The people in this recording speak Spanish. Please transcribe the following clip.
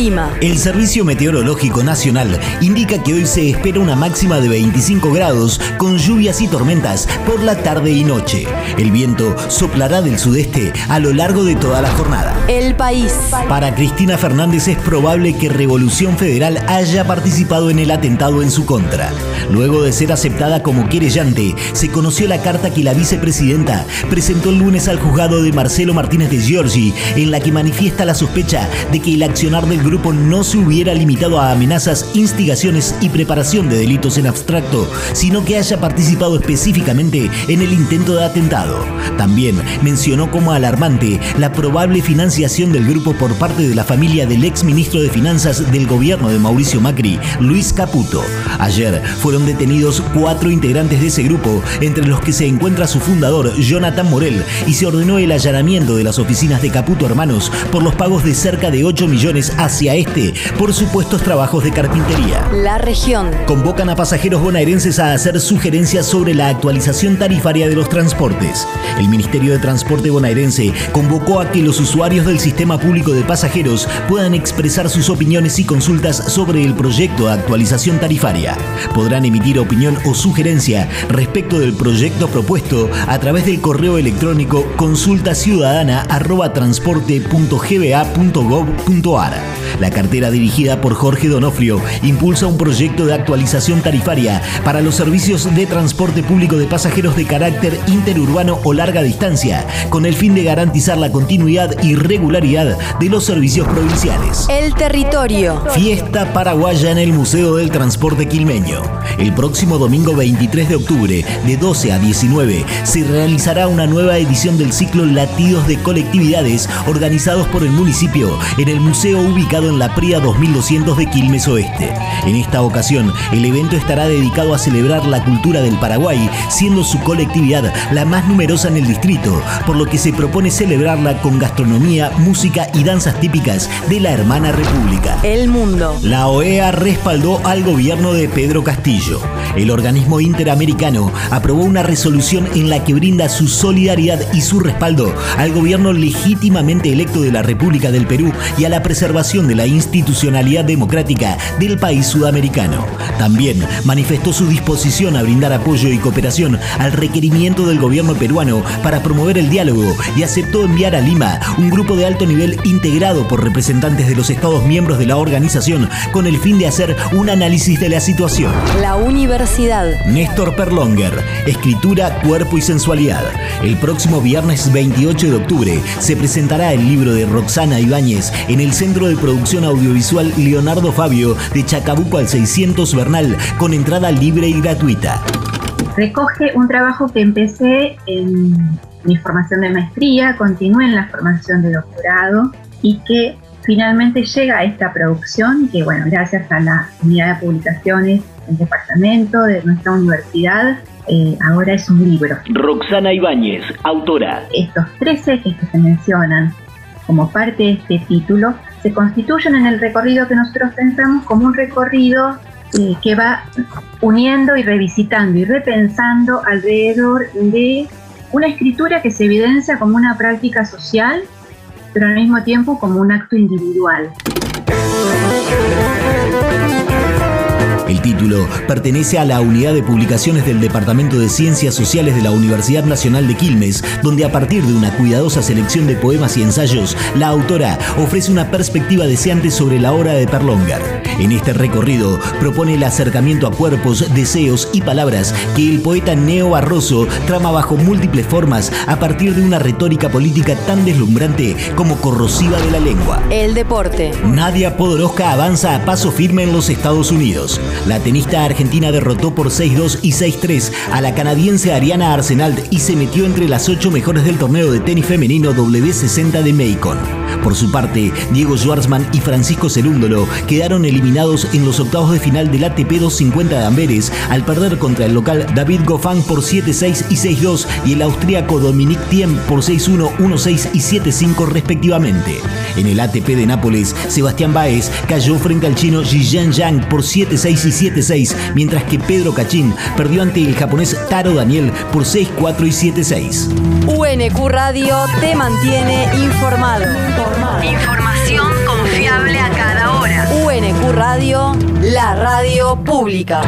El clima. El Servicio Meteorológico Nacional indica que hoy se espera una máxima de 25 grados con lluvias y tormentas por la tarde y noche. El viento soplará del sudeste a lo largo de toda la jornada. El país. Para Cristina Fernández es probable que Revolución Federal haya participado en el atentado en su contra. Luego de ser aceptada como querellante, se conoció la carta que la vicepresidenta presentó el lunes al juzgado de Marcelo Martínez de Giorgi, en la que manifiesta la sospecha de que el accionar del grupo no se hubiera limitado a amenazas, instigaciones y preparación de delitos en abstracto, sino que haya participado específicamente en el intento de atentado. También mencionó como alarmante la probable financiación del grupo por parte de la familia del ex ministro de Finanzas del gobierno de Mauricio Macri, Luis Caputo. Ayer fueron detenidos cuatro integrantes de ese grupo, entre los que se encuentra su fundador, Jonathan Morel, y se ordenó el allanamiento de las oficinas de Caputo Hermanos por los pagos de cerca de 8 millones hacia este por supuestos trabajos de carpintería. La región. Convocan a pasajeros bonaerenses a hacer sugerencias sobre la actualización tarifaria de los transportes. El Ministerio de Transporte bonaerense convocó a que los usuarios del sistema público de pasajeros puedan expresar sus opiniones y consultas sobre el proyecto de actualización tarifaria. Podrán emitir opinión o sugerencia respecto del proyecto propuesto a través del correo electrónico consultaciudadana.transporte.gba.gov.ar. La cartera dirigida por Jorge Donofrio impulsa un proyecto de actualización tarifaria para los servicios de transporte público de pasajeros de carácter interurbano o larga distancia, con el fin de garantizar la continuidad y regularidad de los servicios provinciales. El territorio. Fiesta paraguaya en el Museo del Transporte Quilmeño. El próximo domingo 23 de octubre, de 12 a 19, se realizará una nueva edición del ciclo Latidos de Colectividades organizados por el municipio en el museo ubicado en la Pría 2200 de Quilmes Oeste. En esta ocasión, el evento estará dedicado a celebrar la cultura del Paraguay, siendo su colectividad la más numerosa en el distrito, por lo que se propone celebrarla con gastronomía, música y danzas típicas de la hermana república. El mundo. La OEA respaldó al gobierno de Pedro Castillo. El organismo interamericano aprobó una resolución en la que brinda su solidaridad y su respaldo al gobierno legítimamente electo de la República del Perú y a la preservación de la institucionalidad democrática del país sudamericano. También manifestó su disposición a brindar apoyo y cooperación al requerimiento del gobierno peruano para promover el diálogo y aceptó enviar a Lima un grupo de alto nivel integrado por representantes de los Estados miembros de la organización con el fin de hacer un análisis de la situación. La universidad. Néstor Perlonger, Escritura, Cuerpo y Sensualidad. El próximo viernes 28 de octubre se presentará el libro de Roxana Ibáñez en el Centro de Producción Audiovisual Leonardo Fabio de Chacabuco al 600 Bernal con entrada libre y gratuita. Recoge un trabajo que empecé en mi formación de maestría, continué en la formación de doctorado y que finalmente llega a esta producción que, bueno, gracias a la unidad de publicaciones del departamento de nuestra universidad, eh, ahora es un libro. Roxana Ibáñez, autora. Estos tres ejes que se mencionan como parte de este título se constituyen en el recorrido que nosotros pensamos como un recorrido eh, que va uniendo y revisitando y repensando alrededor de una escritura que se evidencia como una práctica social, pero al mismo tiempo como un acto individual. El título pertenece a la unidad de publicaciones del Departamento de Ciencias Sociales de la Universidad Nacional de Quilmes, donde a partir de una cuidadosa selección de poemas y ensayos, la autora ofrece una perspectiva deseante sobre la obra de Perlongar. En este recorrido propone el acercamiento a cuerpos, deseos y palabras que el poeta Neo Barroso trama bajo múltiples formas a partir de una retórica política tan deslumbrante como corrosiva de la lengua. El deporte. Nadia Podoroska avanza a paso firme en los Estados Unidos. La tenista argentina derrotó por 6-2 y 6-3 a la canadiense Ariana Arsenal y se metió entre las ocho mejores del torneo de tenis femenino W60 de Macon. Por su parte, Diego Schwartzman y Francisco Cerúndolo quedaron eliminados en los octavos de final del ATP 250 de Amberes al perder contra el local David Goffin por 7-6 y 6-2 y el austríaco Dominic Thiem por 6-1, 1-6 y 7-5 respectivamente. En el ATP de Nápoles, Sebastián Baez cayó frente al chino Zhijian Yang por 7-6 y y 7-6, mientras que Pedro Cachín perdió ante el japonés Taro Daniel por 6-4 y 7-6. UNQ Radio te mantiene informado. Información confiable a cada hora. UNQ Radio, la radio pública.